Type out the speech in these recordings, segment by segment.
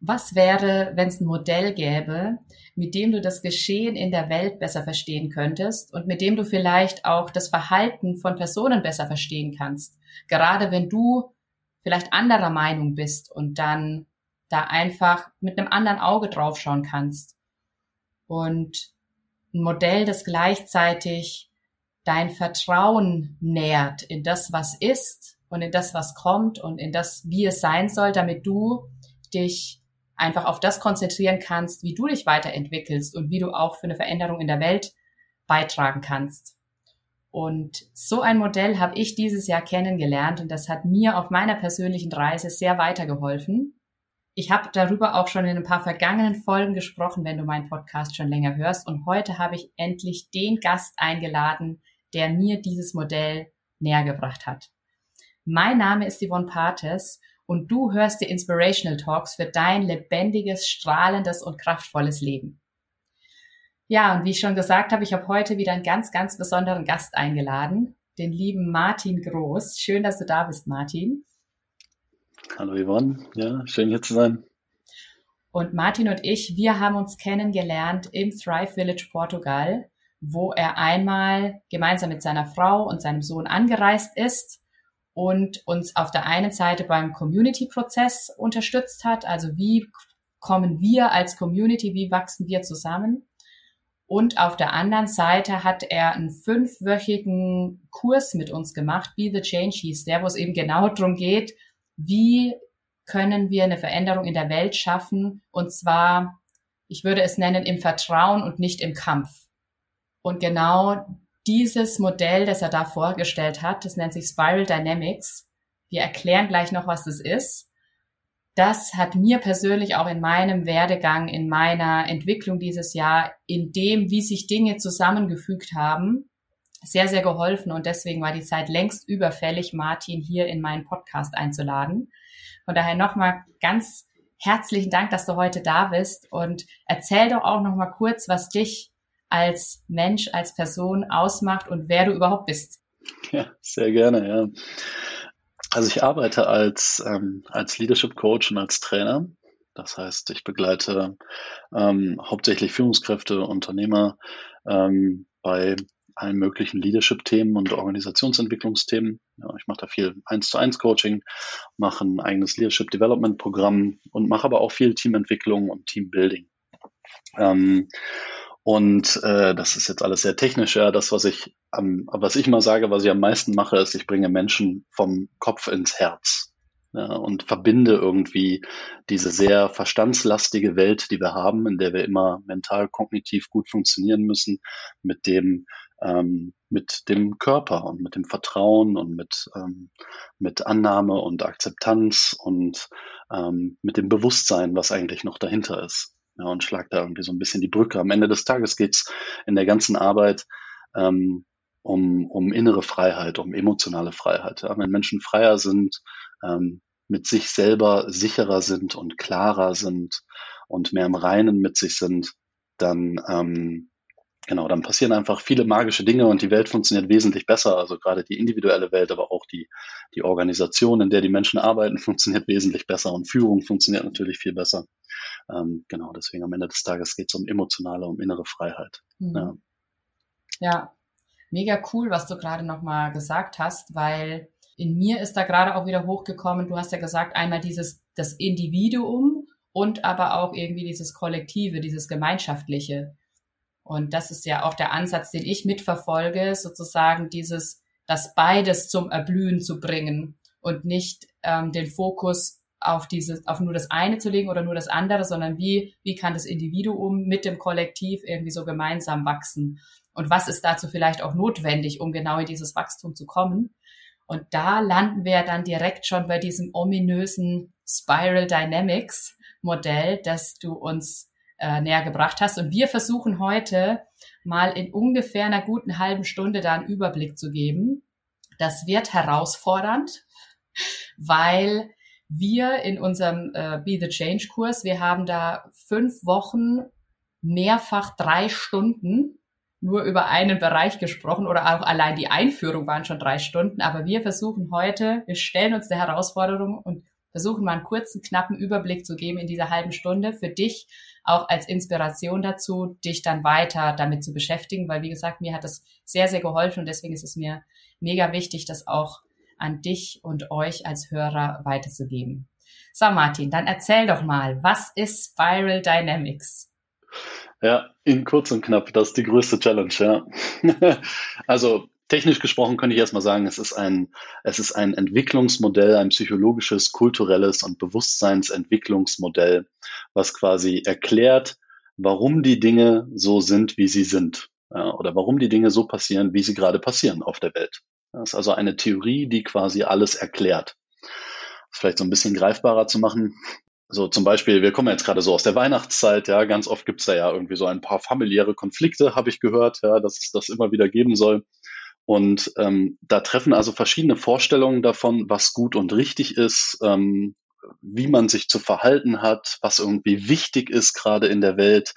was wäre, wenn es ein Modell gäbe, mit dem du das Geschehen in der Welt besser verstehen könntest und mit dem du vielleicht auch das Verhalten von Personen besser verstehen kannst? Gerade wenn du vielleicht anderer Meinung bist und dann da einfach mit einem anderen Auge draufschauen kannst. Und ein Modell, das gleichzeitig dein Vertrauen nährt in das, was ist und in das, was kommt und in das, wie es sein soll, damit du dich einfach auf das konzentrieren kannst, wie du dich weiterentwickelst und wie du auch für eine Veränderung in der Welt beitragen kannst. Und so ein Modell habe ich dieses Jahr kennengelernt und das hat mir auf meiner persönlichen Reise sehr weitergeholfen. Ich habe darüber auch schon in ein paar vergangenen Folgen gesprochen, wenn du meinen Podcast schon länger hörst. Und heute habe ich endlich den Gast eingeladen, der mir dieses Modell näher gebracht hat. Mein Name ist Yvonne Pates und du hörst die Inspirational Talks für dein lebendiges, strahlendes und kraftvolles Leben. Ja, und wie ich schon gesagt habe, ich habe heute wieder einen ganz, ganz besonderen Gast eingeladen, den lieben Martin Groß. Schön, dass du da bist, Martin. Hallo Yvonne, ja, schön hier zu sein. Und Martin und ich, wir haben uns kennengelernt im Thrive Village Portugal, wo er einmal gemeinsam mit seiner Frau und seinem Sohn angereist ist und uns auf der einen Seite beim Community-Prozess unterstützt hat. Also wie kommen wir als Community, wie wachsen wir zusammen? Und auf der anderen Seite hat er einen fünfwöchigen Kurs mit uns gemacht, Be the Change hieß der, wo es eben genau darum geht, wie können wir eine Veränderung in der Welt schaffen? Und zwar, ich würde es nennen, im Vertrauen und nicht im Kampf. Und genau dieses Modell, das er da vorgestellt hat, das nennt sich Spiral Dynamics. Wir erklären gleich noch, was das ist. Das hat mir persönlich auch in meinem Werdegang, in meiner Entwicklung dieses Jahr, in dem, wie sich Dinge zusammengefügt haben, sehr, sehr geholfen. Und deswegen war die Zeit längst überfällig, Martin hier in meinen Podcast einzuladen. Von daher nochmal ganz herzlichen Dank, dass du heute da bist und erzähl doch auch nochmal kurz, was dich als Mensch, als Person ausmacht und wer du überhaupt bist. Ja, sehr gerne, ja. Also ich arbeite als, ähm, als Leadership Coach und als Trainer. Das heißt, ich begleite ähm, hauptsächlich Führungskräfte, Unternehmer ähm, bei allen möglichen Leadership-Themen und Organisationsentwicklungsthemen. Ja, ich mache da viel 1 zu 1 Coaching, mache ein eigenes Leadership Development Programm und mache aber auch viel Teamentwicklung und Teambuilding. Ähm, und äh, das ist jetzt alles sehr technisch, ja. Das, was ich am, was ich mal sage, was ich am meisten mache, ist, ich bringe Menschen vom Kopf ins Herz. Ja, und verbinde irgendwie diese sehr verstandslastige Welt, die wir haben, in der wir immer mental, kognitiv gut funktionieren müssen, mit dem, ähm, mit dem Körper und mit dem Vertrauen und mit, ähm, mit Annahme und Akzeptanz und ähm, mit dem Bewusstsein, was eigentlich noch dahinter ist ja, und schlag da irgendwie so ein bisschen die Brücke. Am Ende des Tages geht's in der ganzen Arbeit ähm, um, um innere Freiheit, um emotionale Freiheit. Ja. Wenn Menschen freier sind, ähm, mit sich selber sicherer sind und klarer sind und mehr im Reinen mit sich sind, dann ähm, Genau, dann passieren einfach viele magische Dinge und die Welt funktioniert wesentlich besser. Also gerade die individuelle Welt, aber auch die, die Organisation, in der die Menschen arbeiten, funktioniert wesentlich besser und Führung funktioniert natürlich viel besser. Ähm, genau, deswegen am Ende des Tages geht es um emotionale, um innere Freiheit. Mhm. Ja. ja, mega cool, was du gerade nochmal gesagt hast, weil in mir ist da gerade auch wieder hochgekommen, du hast ja gesagt, einmal dieses, das Individuum und aber auch irgendwie dieses Kollektive, dieses Gemeinschaftliche. Und das ist ja auch der Ansatz, den ich mitverfolge, sozusagen dieses, das beides zum Erblühen zu bringen und nicht ähm, den Fokus auf dieses, auf nur das eine zu legen oder nur das andere, sondern wie, wie kann das Individuum mit dem Kollektiv irgendwie so gemeinsam wachsen? Und was ist dazu vielleicht auch notwendig, um genau in dieses Wachstum zu kommen? Und da landen wir dann direkt schon bei diesem ominösen Spiral Dynamics Modell, das du uns äh, näher gebracht hast. Und wir versuchen heute mal in ungefähr einer guten halben Stunde da einen Überblick zu geben. Das wird herausfordernd, weil wir in unserem äh, Be the Change Kurs, wir haben da fünf Wochen mehrfach drei Stunden nur über einen Bereich gesprochen oder auch allein die Einführung waren schon drei Stunden. Aber wir versuchen heute, wir stellen uns der Herausforderung und versuchen mal einen kurzen, knappen Überblick zu geben in dieser halben Stunde für dich, auch als Inspiration dazu, dich dann weiter damit zu beschäftigen, weil wie gesagt, mir hat das sehr, sehr geholfen und deswegen ist es mir mega wichtig, das auch an dich und euch als Hörer weiterzugeben. So, Martin, dann erzähl doch mal, was ist Spiral Dynamics? Ja, in kurz und knapp, das ist die größte Challenge, ja. also technisch gesprochen könnte ich erstmal sagen, es ist ein, es ist ein Entwicklungsmodell, ein psychologisches, kulturelles und Bewusstseinsentwicklungsmodell, was quasi erklärt, warum die Dinge so sind, wie sie sind. Ja, oder warum die Dinge so passieren, wie sie gerade passieren auf der Welt. Das ist also eine Theorie, die quasi alles erklärt. Vielleicht so ein bisschen greifbarer zu machen. So zum Beispiel, wir kommen jetzt gerade so aus der Weihnachtszeit, ja, ganz oft gibt's da ja irgendwie so ein paar familiäre Konflikte, habe ich gehört, ja, dass es das immer wieder geben soll. Und ähm, da treffen also verschiedene Vorstellungen davon, was gut und richtig ist, ähm, wie man sich zu verhalten hat, was irgendwie wichtig ist gerade in der Welt,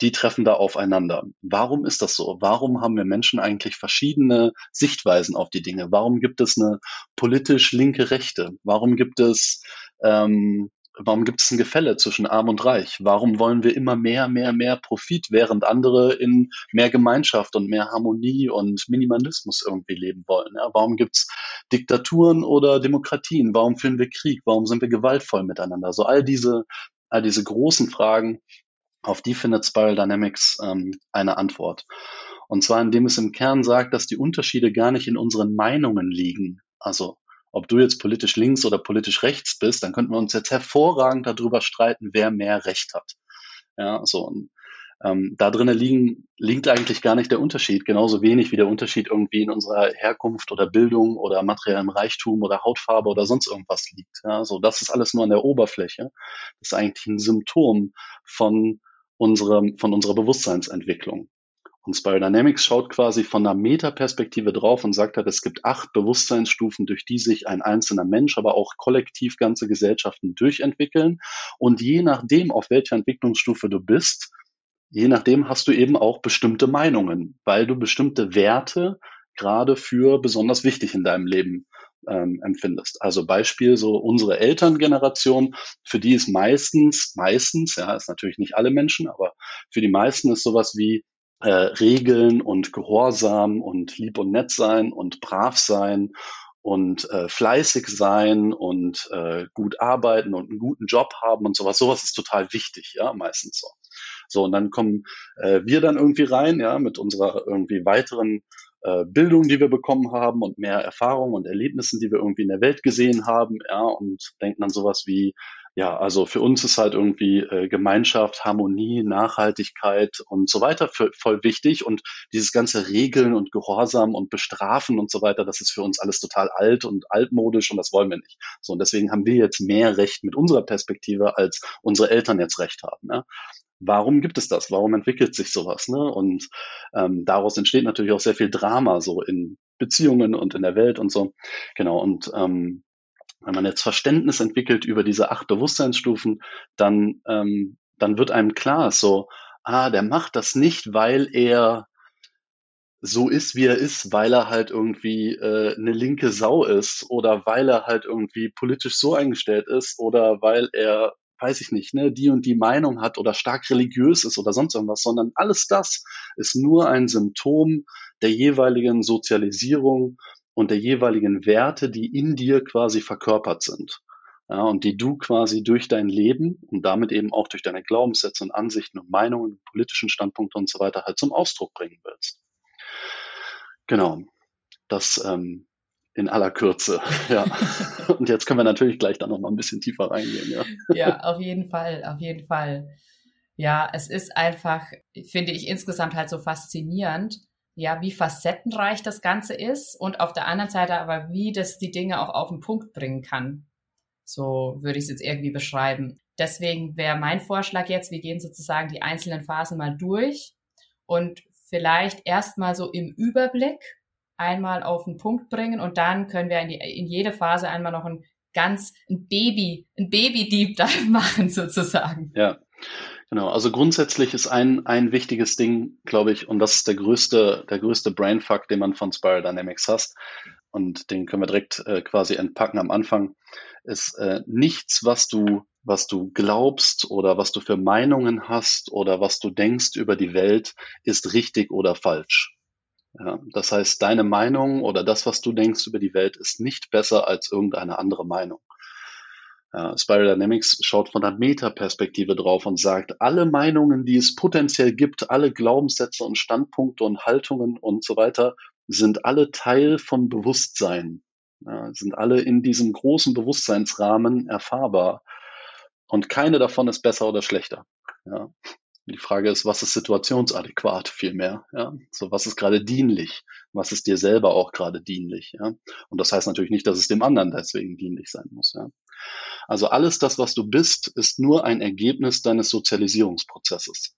die treffen da aufeinander. Warum ist das so? Warum haben wir Menschen eigentlich verschiedene Sichtweisen auf die Dinge? Warum gibt es eine politisch linke Rechte? Warum gibt es ähm, warum gibt es ein Gefälle zwischen Arm und Reich? Warum wollen wir immer mehr, mehr, mehr Profit, während andere in mehr Gemeinschaft und mehr Harmonie und Minimalismus irgendwie leben wollen? Ja? Warum gibt es Diktaturen oder Demokratien? Warum führen wir Krieg? Warum sind wir gewaltvoll miteinander? So all diese, all diese großen Fragen, auf die findet Spiral Dynamics ähm, eine Antwort. Und zwar indem es im Kern sagt, dass die Unterschiede gar nicht in unseren Meinungen liegen. Also ob du jetzt politisch links oder politisch rechts bist, dann könnten wir uns jetzt hervorragend darüber streiten, wer mehr Recht hat. Ja, so. Und, ähm, da drinnen liegen, liegt eigentlich gar nicht der Unterschied, genauso wenig wie der Unterschied irgendwie in unserer Herkunft oder Bildung oder materiellem Reichtum oder Hautfarbe oder sonst irgendwas liegt. Ja, so, das ist alles nur an der Oberfläche. Das ist eigentlich ein Symptom von unserem, von unserer Bewusstseinsentwicklung. Und Spiral Dynamics schaut quasi von einer Metaperspektive drauf und sagt halt, es gibt acht Bewusstseinsstufen, durch die sich ein einzelner Mensch, aber auch kollektiv ganze Gesellschaften durchentwickeln. Und je nachdem, auf welcher Entwicklungsstufe du bist, je nachdem hast du eben auch bestimmte Meinungen, weil du bestimmte Werte gerade für besonders wichtig in deinem Leben ähm, empfindest. Also Beispiel so unsere Elterngeneration, für die ist meistens, meistens, ja, ist natürlich nicht alle Menschen, aber für die meisten ist sowas wie äh, Regeln und Gehorsam und lieb und nett sein und brav sein und äh, fleißig sein und äh, gut arbeiten und einen guten Job haben und sowas. Sowas ist total wichtig, ja, meistens so. So, und dann kommen äh, wir dann irgendwie rein, ja, mit unserer irgendwie weiteren äh, Bildung, die wir bekommen haben und mehr Erfahrung und Erlebnissen, die wir irgendwie in der Welt gesehen haben, ja, und denken dann sowas wie, ja, also für uns ist halt irgendwie äh, Gemeinschaft, Harmonie, Nachhaltigkeit und so weiter für, voll wichtig. Und dieses ganze Regeln und Gehorsam und Bestrafen und so weiter, das ist für uns alles total alt und altmodisch und das wollen wir nicht. So, und deswegen haben wir jetzt mehr Recht mit unserer Perspektive, als unsere Eltern jetzt Recht haben. Ja? Warum gibt es das? Warum entwickelt sich sowas? Ne? Und ähm, daraus entsteht natürlich auch sehr viel Drama so in Beziehungen und in der Welt und so. Genau. Und ähm, wenn man jetzt Verständnis entwickelt über diese acht Bewusstseinsstufen, dann, ähm, dann wird einem klar, so, ah, der macht das nicht, weil er so ist, wie er ist, weil er halt irgendwie äh, eine linke Sau ist oder weil er halt irgendwie politisch so eingestellt ist oder weil er, weiß ich nicht, ne, die und die Meinung hat oder stark religiös ist oder sonst irgendwas, sondern alles das ist nur ein Symptom der jeweiligen Sozialisierung und der jeweiligen Werte, die in dir quasi verkörpert sind. Ja, und die du quasi durch dein Leben und damit eben auch durch deine Glaubenssätze und Ansichten und Meinungen, politischen Standpunkte und so weiter halt zum Ausdruck bringen willst. Genau. Das ähm, in aller Kürze, ja. und jetzt können wir natürlich gleich da noch mal ein bisschen tiefer reingehen, ja. Ja, auf jeden Fall, auf jeden Fall. Ja, es ist einfach, finde ich insgesamt halt so faszinierend, ja, wie facettenreich das Ganze ist und auf der anderen Seite aber, wie das die Dinge auch auf den Punkt bringen kann. So würde ich es jetzt irgendwie beschreiben. Deswegen wäre mein Vorschlag jetzt, wir gehen sozusagen die einzelnen Phasen mal durch und vielleicht erstmal so im Überblick einmal auf den Punkt bringen und dann können wir in, die, in jede Phase einmal noch ein ganz ein Baby, ein Baby Deep Dive machen sozusagen. Ja. Genau, also grundsätzlich ist ein, ein wichtiges Ding, glaube ich, und das ist der größte, der größte Brainfuck, den man von Spiral Dynamics hast, und den können wir direkt äh, quasi entpacken am Anfang, ist äh, nichts, was du, was du glaubst oder was du für Meinungen hast oder was du denkst über die Welt, ist richtig oder falsch. Ja, das heißt, deine Meinung oder das, was du denkst über die Welt, ist nicht besser als irgendeine andere Meinung. Ja, Spiral Dynamics schaut von der Metaperspektive drauf und sagt, alle Meinungen, die es potenziell gibt, alle Glaubenssätze und Standpunkte und Haltungen und so weiter, sind alle Teil von Bewusstsein, ja, sind alle in diesem großen Bewusstseinsrahmen erfahrbar. Und keine davon ist besser oder schlechter. Ja. Die Frage ist, was ist situationsadäquat vielmehr? Ja? So, was ist gerade dienlich? Was ist dir selber auch gerade dienlich? Ja? Und das heißt natürlich nicht, dass es dem anderen deswegen dienlich sein muss. Ja? Also alles das, was du bist, ist nur ein Ergebnis deines Sozialisierungsprozesses.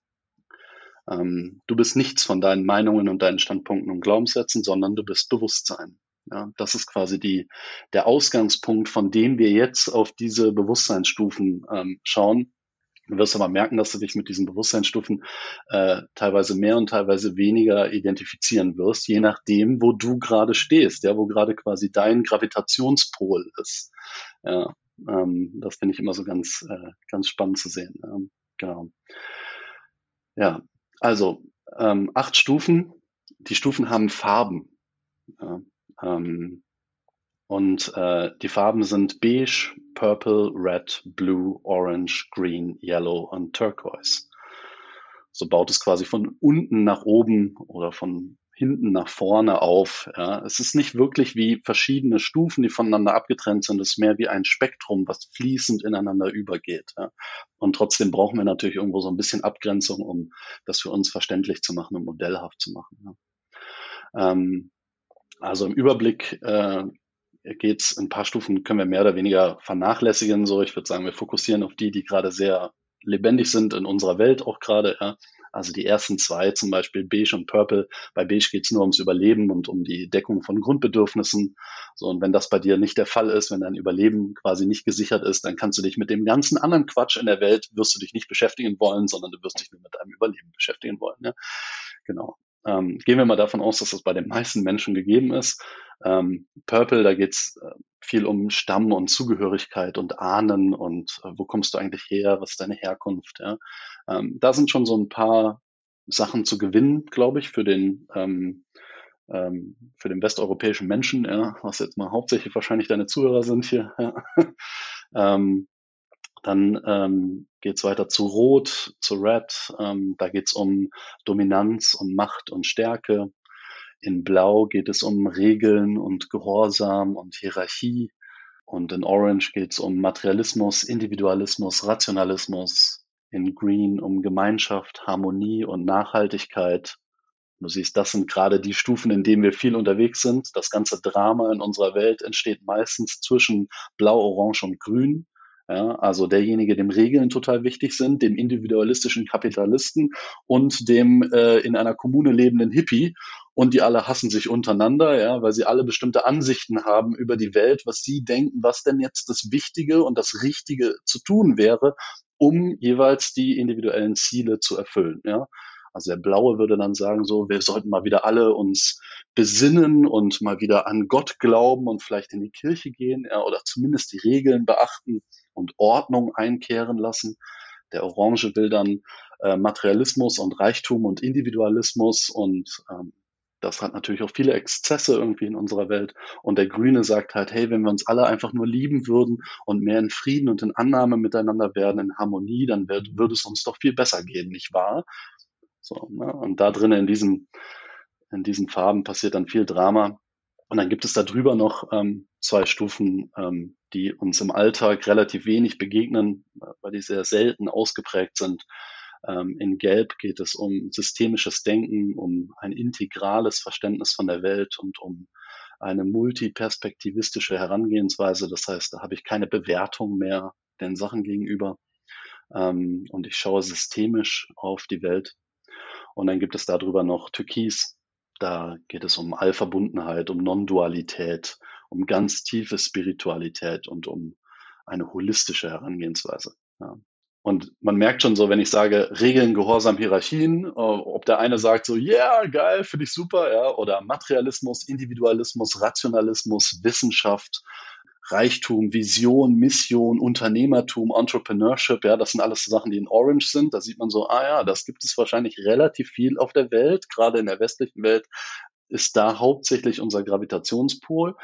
Ähm, du bist nichts von deinen Meinungen und deinen Standpunkten und Glaubenssätzen, sondern du bist Bewusstsein. Ja, das ist quasi die, der Ausgangspunkt, von dem wir jetzt auf diese Bewusstseinsstufen ähm, schauen. Du wirst aber merken, dass du dich mit diesen Bewusstseinsstufen äh, teilweise mehr und teilweise weniger identifizieren wirst, je nachdem, wo du gerade stehst, ja, wo gerade quasi dein Gravitationspol ist. Ja, ähm, das finde ich immer so ganz, äh, ganz spannend zu sehen. Ähm, genau. Ja, also ähm, acht Stufen. Die Stufen haben Farben. Ja, ähm, und äh, die Farben sind beige, purple, red, blue, orange, green, yellow und turquoise. So baut es quasi von unten nach oben oder von hinten nach vorne auf. Ja. Es ist nicht wirklich wie verschiedene Stufen, die voneinander abgetrennt sind. Es ist mehr wie ein Spektrum, was fließend ineinander übergeht. Ja. Und trotzdem brauchen wir natürlich irgendwo so ein bisschen Abgrenzung, um das für uns verständlich zu machen und modellhaft zu machen. Ja. Ähm, also im Überblick äh, geht es ein paar Stufen, können wir mehr oder weniger vernachlässigen. So, ich würde sagen, wir fokussieren auf die, die gerade sehr lebendig sind in unserer Welt auch gerade. Ja. Also die ersten zwei, zum Beispiel Beige und Purple. Bei Beige geht es nur ums Überleben und um die Deckung von Grundbedürfnissen. So, und wenn das bei dir nicht der Fall ist, wenn dein Überleben quasi nicht gesichert ist, dann kannst du dich mit dem ganzen anderen Quatsch in der Welt, wirst du dich nicht beschäftigen wollen, sondern du wirst dich nur mit deinem Überleben beschäftigen wollen. Ja? Genau. Ähm, gehen wir mal davon aus, dass das bei den meisten Menschen gegeben ist. Ähm, Purple, da geht's äh, viel um Stamm und Zugehörigkeit und Ahnen und äh, wo kommst du eigentlich her, was ist deine Herkunft. Ja? Ähm, da sind schon so ein paar Sachen zu gewinnen, glaube ich, für den ähm, ähm, für den westeuropäischen Menschen, ja, was jetzt mal hauptsächlich wahrscheinlich deine Zuhörer sind hier. Ähm, dann ähm, geht es weiter zu Rot, zu Red. Ähm, da geht es um Dominanz und Macht und Stärke. In Blau geht es um Regeln und Gehorsam und Hierarchie. Und in Orange geht es um Materialismus, Individualismus, Rationalismus. In Green um Gemeinschaft, Harmonie und Nachhaltigkeit. Du siehst, das sind gerade die Stufen, in denen wir viel unterwegs sind. Das ganze Drama in unserer Welt entsteht meistens zwischen Blau, Orange und Grün. Ja, also derjenige, dem Regeln total wichtig sind, dem individualistischen Kapitalisten und dem äh, in einer Kommune lebenden Hippie. Und die alle hassen sich untereinander, ja, weil sie alle bestimmte Ansichten haben über die Welt, was sie denken, was denn jetzt das Wichtige und das Richtige zu tun wäre, um jeweils die individuellen Ziele zu erfüllen. Ja. Also der Blaue würde dann sagen, so, wir sollten mal wieder alle uns besinnen und mal wieder an Gott glauben und vielleicht in die Kirche gehen ja, oder zumindest die Regeln beachten und Ordnung einkehren lassen. Der Orange will dann äh, Materialismus und Reichtum und Individualismus und ähm, das hat natürlich auch viele Exzesse irgendwie in unserer Welt. Und der Grüne sagt halt, hey, wenn wir uns alle einfach nur lieben würden und mehr in Frieden und in Annahme miteinander werden, in Harmonie, dann wird, würde es uns doch viel besser gehen, nicht wahr? So, ne? Und da drinnen in diesen, in diesen Farben passiert dann viel Drama. Und dann gibt es da drüber noch ähm, zwei Stufen, ähm, die uns im Alltag relativ wenig begegnen, weil die sehr selten ausgeprägt sind. Ähm, in Gelb geht es um systemisches Denken, um ein integrales Verständnis von der Welt und um eine multiperspektivistische Herangehensweise. Das heißt, da habe ich keine Bewertung mehr den Sachen gegenüber. Ähm, und ich schaue systemisch auf die Welt und dann gibt es darüber noch Türkis. Da geht es um Allverbundenheit, um Non-Dualität, um ganz tiefe Spiritualität und um eine holistische Herangehensweise. Ja. Und man merkt schon so, wenn ich sage Regeln, Gehorsam, Hierarchien, äh, ob der eine sagt so, ja, yeah, geil, finde ich super, ja, oder Materialismus, Individualismus, Rationalismus, Wissenschaft, Reichtum, Vision, Mission, Unternehmertum, Entrepreneurship, ja, das sind alles Sachen, die in Orange sind. Da sieht man so, ah ja, das gibt es wahrscheinlich relativ viel auf der Welt, gerade in der westlichen Welt ist da hauptsächlich unser Gravitationspol.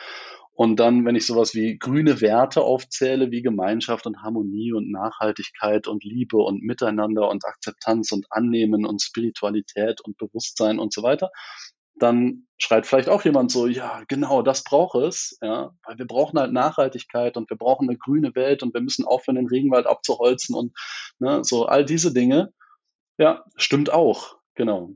Und dann, wenn ich sowas wie grüne Werte aufzähle, wie Gemeinschaft und Harmonie und Nachhaltigkeit und Liebe und Miteinander und Akzeptanz und Annehmen und Spiritualität und Bewusstsein und so weiter, dann schreit vielleicht auch jemand so, ja, genau, das braucht es, ja, weil wir brauchen halt Nachhaltigkeit und wir brauchen eine grüne Welt und wir müssen aufhören, den Regenwald abzuholzen und ne, so all diese Dinge. Ja, stimmt auch, genau.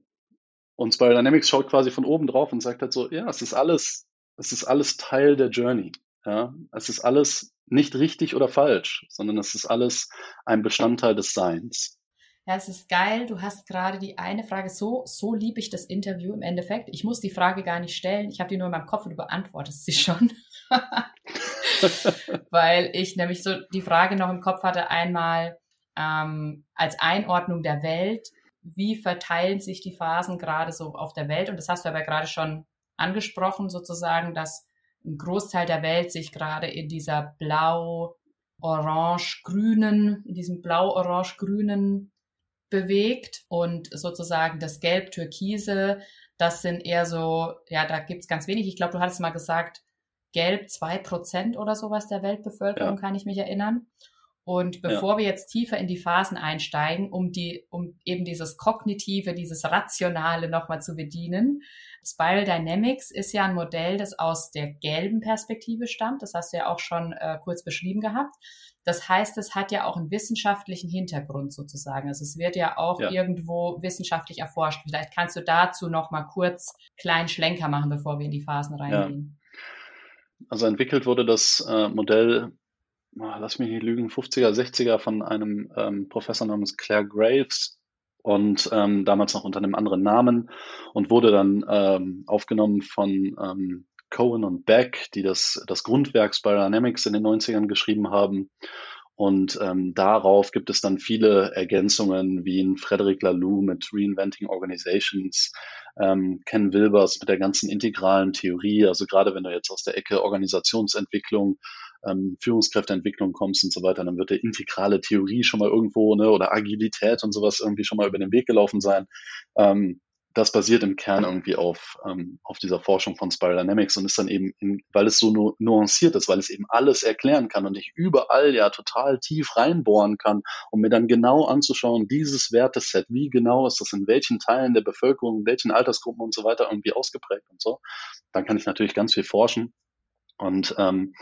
Und Spiral Dynamics schaut quasi von oben drauf und sagt halt so, ja, es ist alles, es ist alles Teil der Journey. Ja, es ist alles nicht richtig oder falsch, sondern es ist alles ein Bestandteil des Seins. Ja, es ist geil. Du hast gerade die eine Frage. So, so liebe ich das Interview im Endeffekt. Ich muss die Frage gar nicht stellen. Ich habe die nur in meinem Kopf und du beantwortest sie schon. Weil ich nämlich so die Frage noch im Kopf hatte, einmal ähm, als Einordnung der Welt. Wie verteilen sich die Phasen gerade so auf der Welt? Und das hast du aber gerade schon angesprochen, sozusagen, dass ein Großteil der Welt sich gerade in dieser blau, orange, grünen, in diesem blau, orange, grünen bewegt und sozusagen das Gelb-Türkise, das sind eher so, ja, da gibt's ganz wenig. Ich glaube, du hattest mal gesagt, Gelb zwei Prozent oder sowas der Weltbevölkerung, ja. kann ich mich erinnern. Und bevor ja. wir jetzt tiefer in die Phasen einsteigen, um die, um eben dieses Kognitive, dieses Rationale nochmal zu bedienen, Spiral Dynamics ist ja ein Modell, das aus der gelben Perspektive stammt. Das hast du ja auch schon äh, kurz beschrieben gehabt. Das heißt, es hat ja auch einen wissenschaftlichen Hintergrund sozusagen. Also es wird ja auch ja. irgendwo wissenschaftlich erforscht. Vielleicht kannst du dazu noch mal kurz kleinen Schlenker machen, bevor wir in die Phasen reingehen. Ja. Also entwickelt wurde das äh, Modell, lass mich nicht lügen, 50er, 60er von einem ähm, Professor namens Claire Graves und ähm, damals noch unter einem anderen Namen und wurde dann ähm, aufgenommen von ähm, Cohen und Beck, die das, das Grundwerk Spiral Dynamics in den 90ern geschrieben haben. Und ähm, darauf gibt es dann viele Ergänzungen, wie in Frederic Laloux mit Reinventing Organizations, ähm, Ken Wilbers mit der ganzen integralen Theorie. Also gerade wenn du jetzt aus der Ecke Organisationsentwicklung, ähm, Führungskräfteentwicklung kommst und so weiter, dann wird der integrale Theorie schon mal irgendwo, ne, oder Agilität und sowas irgendwie schon mal über den Weg gelaufen sein. Ähm, das basiert im Kern irgendwie auf, ähm, auf dieser Forschung von Spiral Dynamics und ist dann eben, in, weil es so nu nuanciert ist, weil es eben alles erklären kann und ich überall ja total tief reinbohren kann, um mir dann genau anzuschauen, dieses Werteset, wie genau ist das in welchen Teilen der Bevölkerung, in welchen Altersgruppen und so weiter irgendwie ausgeprägt und so. Dann kann ich natürlich ganz viel forschen und ähm,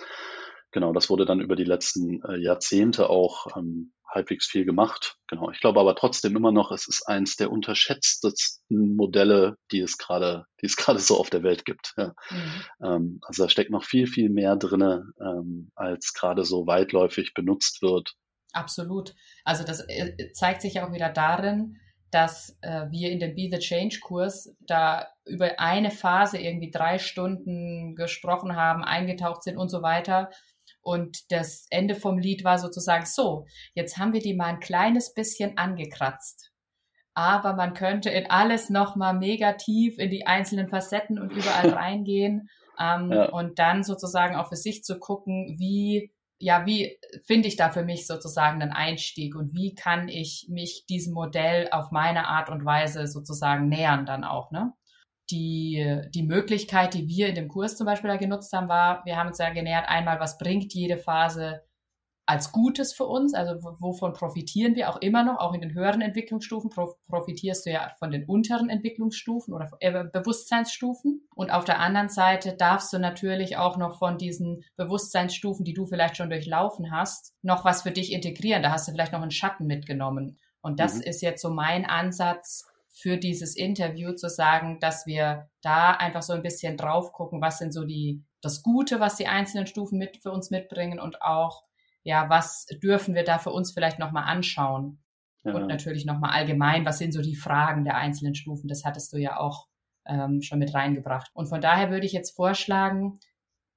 genau, das wurde dann über die letzten äh, Jahrzehnte auch ähm, halbwegs viel gemacht. Genau. Ich glaube aber trotzdem immer noch, es ist eins der unterschätztesten Modelle, die es gerade, die es gerade so auf der Welt gibt. Ja. Mhm. Ähm, also da steckt noch viel, viel mehr drinne, ähm, als gerade so weitläufig benutzt wird. Absolut. Also das äh, zeigt sich auch wieder darin, dass äh, wir in dem Be the Change Kurs da über eine Phase irgendwie drei Stunden gesprochen haben, eingetaucht sind und so weiter und das Ende vom Lied war sozusagen so, jetzt haben wir die mal ein kleines bisschen angekratzt. Aber man könnte in alles nochmal mega tief in die einzelnen Facetten und überall reingehen ähm, ja. und dann sozusagen auch für sich zu gucken, wie ja, wie finde ich da für mich sozusagen einen Einstieg und wie kann ich mich diesem Modell auf meine Art und Weise sozusagen nähern dann auch, ne? Die, die Möglichkeit, die wir in dem Kurs zum Beispiel da genutzt haben, war, wir haben uns ja genähert, einmal, was bringt jede Phase als Gutes für uns, also wovon profitieren wir auch immer noch, auch in den höheren Entwicklungsstufen profitierst du ja von den unteren Entwicklungsstufen oder äh, Bewusstseinsstufen. Und auf der anderen Seite darfst du natürlich auch noch von diesen Bewusstseinsstufen, die du vielleicht schon durchlaufen hast, noch was für dich integrieren. Da hast du vielleicht noch einen Schatten mitgenommen. Und das mhm. ist jetzt so mein Ansatz, für dieses Interview zu sagen, dass wir da einfach so ein bisschen drauf gucken, was sind so die, das Gute, was die einzelnen Stufen mit für uns mitbringen und auch, ja, was dürfen wir da für uns vielleicht nochmal anschauen? Ja. Und natürlich nochmal allgemein, was sind so die Fragen der einzelnen Stufen? Das hattest du ja auch ähm, schon mit reingebracht. Und von daher würde ich jetzt vorschlagen,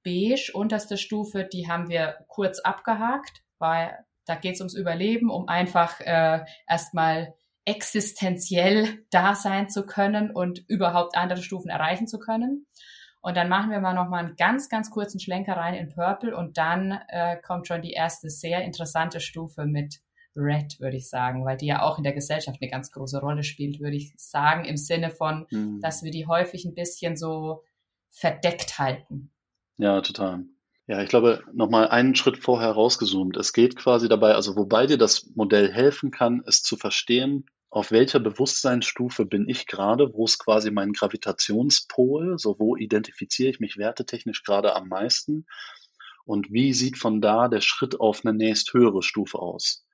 beige, unterste Stufe, die haben wir kurz abgehakt, weil Da geht es ums Überleben, um einfach äh, erstmal existenziell da sein zu können und überhaupt andere Stufen erreichen zu können. Und dann machen wir mal noch mal einen ganz, ganz kurzen Schlenker rein in Purple und dann äh, kommt schon die erste sehr interessante Stufe mit Red, würde ich sagen, weil die ja auch in der Gesellschaft eine ganz große Rolle spielt, würde ich sagen, im Sinne von, mhm. dass wir die häufig ein bisschen so verdeckt halten. Ja, total. Ja, ich glaube, nochmal einen Schritt vorher rausgezoomt. Es geht quasi dabei, also wobei dir das Modell helfen kann, es zu verstehen, auf welcher Bewusstseinsstufe bin ich gerade, wo ist quasi mein Gravitationspol, so wo identifiziere ich mich wertetechnisch gerade am meisten und wie sieht von da der Schritt auf eine nächsthöhere Stufe aus.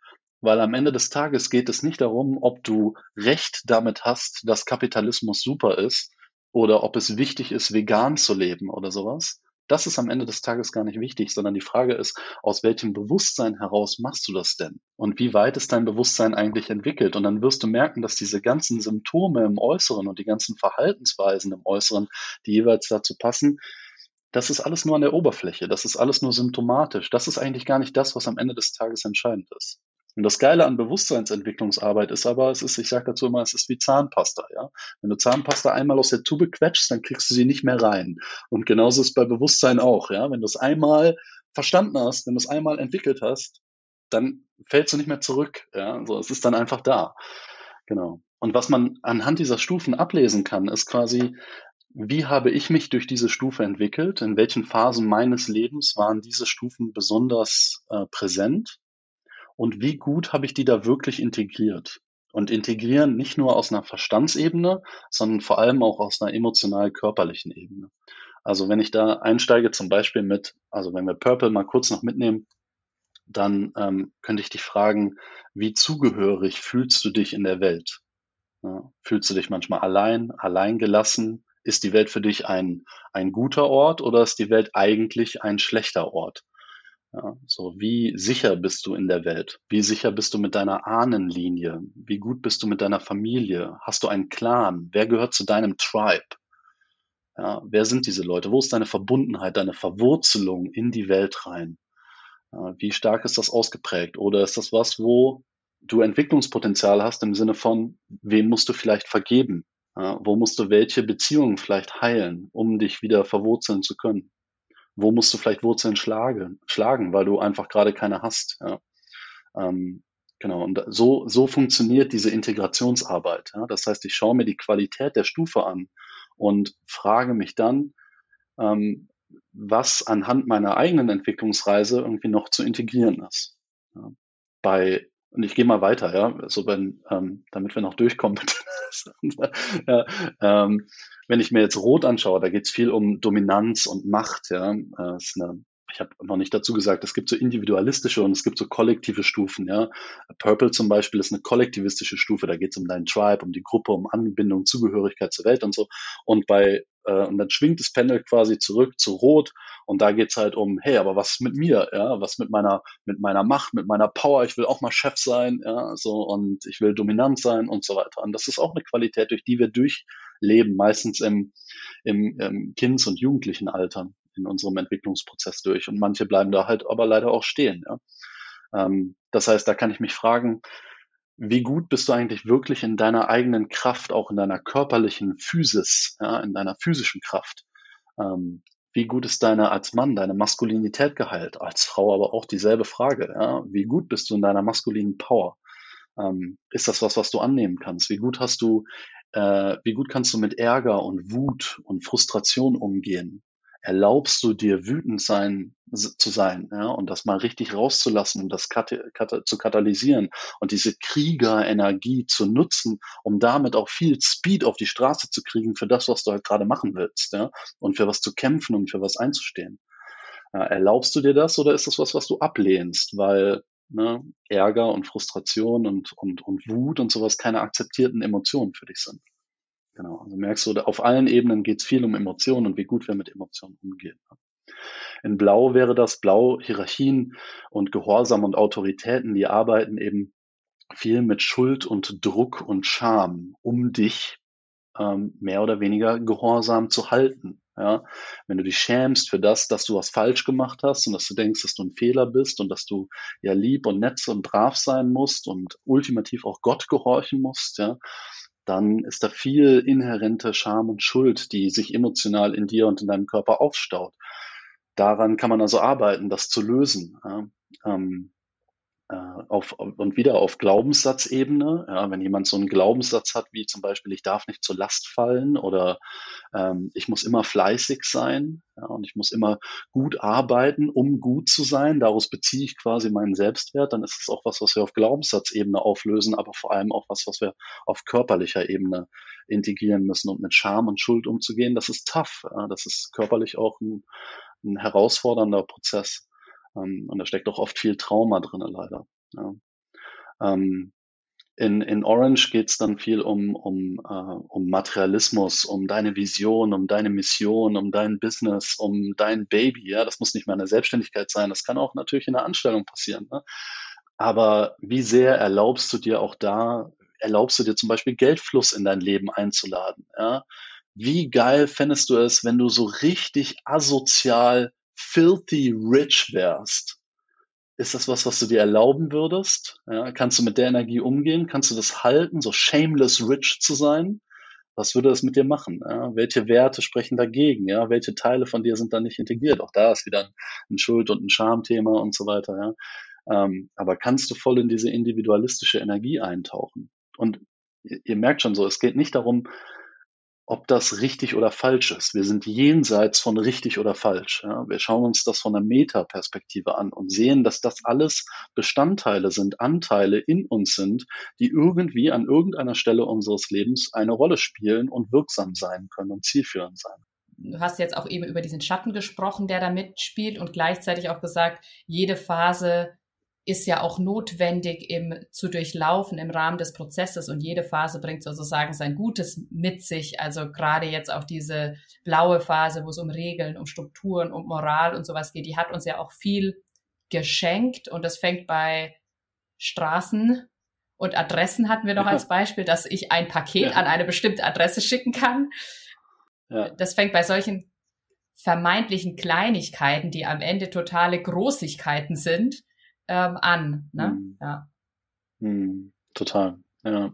Weil am Ende des Tages geht es nicht darum, ob du Recht damit hast, dass Kapitalismus super ist oder ob es wichtig ist, vegan zu leben oder sowas. Das ist am Ende des Tages gar nicht wichtig, sondern die Frage ist, aus welchem Bewusstsein heraus machst du das denn? Und wie weit ist dein Bewusstsein eigentlich entwickelt? Und dann wirst du merken, dass diese ganzen Symptome im Äußeren und die ganzen Verhaltensweisen im Äußeren, die jeweils dazu passen, das ist alles nur an der Oberfläche, das ist alles nur symptomatisch. Das ist eigentlich gar nicht das, was am Ende des Tages entscheidend ist. Und das Geile an Bewusstseinsentwicklungsarbeit ist aber, es ist, ich sage dazu immer, es ist wie Zahnpasta, ja. Wenn du Zahnpasta einmal aus der Tube quetschst, dann kriegst du sie nicht mehr rein. Und genauso ist bei Bewusstsein auch, ja. Wenn du es einmal verstanden hast, wenn du es einmal entwickelt hast, dann fällst du nicht mehr zurück, ja. So, es ist dann einfach da. Genau. Und was man anhand dieser Stufen ablesen kann, ist quasi, wie habe ich mich durch diese Stufe entwickelt? In welchen Phasen meines Lebens waren diese Stufen besonders äh, präsent? Und wie gut habe ich die da wirklich integriert. Und integrieren nicht nur aus einer Verstandsebene, sondern vor allem auch aus einer emotional-körperlichen Ebene. Also wenn ich da einsteige, zum Beispiel mit, also wenn wir Purple mal kurz noch mitnehmen, dann ähm, könnte ich dich fragen, wie zugehörig fühlst du dich in der Welt? Ja, fühlst du dich manchmal allein, allein gelassen? Ist die Welt für dich ein, ein guter Ort oder ist die Welt eigentlich ein schlechter Ort? Ja, so wie sicher bist du in der Welt? Wie sicher bist du mit deiner Ahnenlinie? Wie gut bist du mit deiner Familie? Hast du einen Clan? Wer gehört zu deinem Tribe? Ja, wer sind diese Leute? Wo ist deine Verbundenheit, deine Verwurzelung in die Welt rein? Ja, wie stark ist das ausgeprägt? Oder ist das was, wo du Entwicklungspotenzial hast im Sinne von, wem musst du vielleicht vergeben? Ja, wo musst du welche Beziehungen vielleicht heilen, um dich wieder verwurzeln zu können? Wo musst du vielleicht Wurzeln schlagen, schlagen weil du einfach gerade keine hast. Ja. Ähm, genau, und so, so funktioniert diese Integrationsarbeit. Ja. Das heißt, ich schaue mir die Qualität der Stufe an und frage mich dann, ähm, was anhand meiner eigenen Entwicklungsreise irgendwie noch zu integrieren ist. Ja. Bei und ich gehe mal weiter, ja, so wenn, ähm, damit wir noch durchkommen. ja, ähm, wenn ich mir jetzt Rot anschaue, da geht es viel um Dominanz und Macht. Ja, äh, ist eine, ich habe noch nicht dazu gesagt, es gibt so individualistische und es gibt so kollektive Stufen. Ja, Purple zum Beispiel ist eine kollektivistische Stufe. Da geht es um deinen Tribe, um die Gruppe, um Anbindung, Zugehörigkeit zur Welt und so. Und bei äh, und dann schwingt das Panel quasi zurück zu Rot und da geht's halt um, hey, aber was mit mir, ja, was mit meiner, mit meiner Macht, mit meiner Power, ich will auch mal Chef sein, ja, so und ich will dominant sein und so weiter. Und das ist auch eine Qualität, durch die wir durchleben, meistens im, im, im Kindes- und Jugendlichenalter in unserem Entwicklungsprozess durch. Und manche bleiben da halt aber leider auch stehen. Ja. Ähm, das heißt, da kann ich mich fragen, wie gut bist du eigentlich wirklich in deiner eigenen Kraft, auch in deiner körperlichen Physis, ja, in deiner physischen Kraft? Ähm, wie gut ist deine als Mann, deine Maskulinität geheilt? Als Frau aber auch dieselbe Frage. Ja? Wie gut bist du in deiner maskulinen Power? Ähm, ist das was, was du annehmen kannst? Wie gut hast du, äh, wie gut kannst du mit Ärger und Wut und Frustration umgehen? Erlaubst du dir wütend sein zu sein ja, und das mal richtig rauszulassen und das kat kat zu katalysieren und diese Kriegerenergie zu nutzen, um damit auch viel Speed auf die Straße zu kriegen für das, was du halt gerade machen willst ja, und für was zu kämpfen und für was einzustehen. Ja, erlaubst du dir das oder ist das was, was du ablehnst, weil ne, Ärger und Frustration und, und, und Wut und sowas keine akzeptierten Emotionen für dich sind? Genau, also merkst du, auf allen Ebenen geht es viel um Emotionen und wie gut wir mit Emotionen umgehen. In Blau wäre das Blau Hierarchien und Gehorsam und Autoritäten, die arbeiten eben viel mit Schuld und Druck und Scham, um dich ähm, mehr oder weniger gehorsam zu halten. Ja, wenn du dich schämst für das, dass du was falsch gemacht hast und dass du denkst, dass du ein Fehler bist und dass du ja lieb und nett und brav sein musst und ultimativ auch Gott gehorchen musst, ja, dann ist da viel inhärente Scham und Schuld, die sich emotional in dir und in deinem Körper aufstaut. Daran kann man also arbeiten, das zu lösen. Ja. Ähm, äh, auf, und wieder auf Glaubenssatzebene. Ja, wenn jemand so einen Glaubenssatz hat, wie zum Beispiel, ich darf nicht zur Last fallen oder ähm, ich muss immer fleißig sein ja, und ich muss immer gut arbeiten, um gut zu sein, daraus beziehe ich quasi meinen Selbstwert, dann ist es auch was, was wir auf Glaubenssatzebene auflösen, aber vor allem auch was, was wir auf körperlicher Ebene integrieren müssen und mit Scham und Schuld umzugehen. Das ist tough. Ja, das ist körperlich auch ein, ein herausfordernder Prozess. Ähm, und da steckt auch oft viel Trauma drin, leider. Ja. Ähm, in, in Orange geht es dann viel um, um, äh, um Materialismus, um deine Vision, um deine Mission, um dein Business, um dein Baby. Ja, das muss nicht mal eine Selbstständigkeit sein. Das kann auch natürlich in der Anstellung passieren. Ne? Aber wie sehr erlaubst du dir auch da, erlaubst du dir zum Beispiel Geldfluss in dein Leben einzuladen? Ja? Wie geil fändest du es, wenn du so richtig asozial filthy rich wärst, ist das was, was du dir erlauben würdest? Ja, kannst du mit der Energie umgehen? Kannst du das halten, so shameless rich zu sein? Was würde das mit dir machen? Ja, welche Werte sprechen dagegen? Ja, welche Teile von dir sind da nicht integriert? Auch da ist wieder ein Schuld- und ein Schamthema und so weiter. Ja. Ähm, aber kannst du voll in diese individualistische Energie eintauchen? Und ihr, ihr merkt schon so, es geht nicht darum, ob das richtig oder falsch ist. Wir sind jenseits von richtig oder falsch. Ja. Wir schauen uns das von einer Metaperspektive an und sehen, dass das alles Bestandteile sind, Anteile in uns sind, die irgendwie an irgendeiner Stelle unseres Lebens eine Rolle spielen und wirksam sein können und zielführend sein. Du hast jetzt auch eben über diesen Schatten gesprochen, der da mitspielt und gleichzeitig auch gesagt, jede Phase ist ja auch notwendig im, zu durchlaufen im Rahmen des Prozesses und jede Phase bringt sozusagen sein Gutes mit sich. Also gerade jetzt auch diese blaue Phase, wo es um Regeln, um Strukturen, um Moral und sowas geht, die hat uns ja auch viel geschenkt und das fängt bei Straßen und Adressen hatten wir noch als Beispiel, dass ich ein Paket ja. an eine bestimmte Adresse schicken kann. Ja. Das fängt bei solchen vermeintlichen Kleinigkeiten, die am Ende totale Großigkeiten sind, ähm, an. Ne? Hm. Ja. Hm, total. Ja.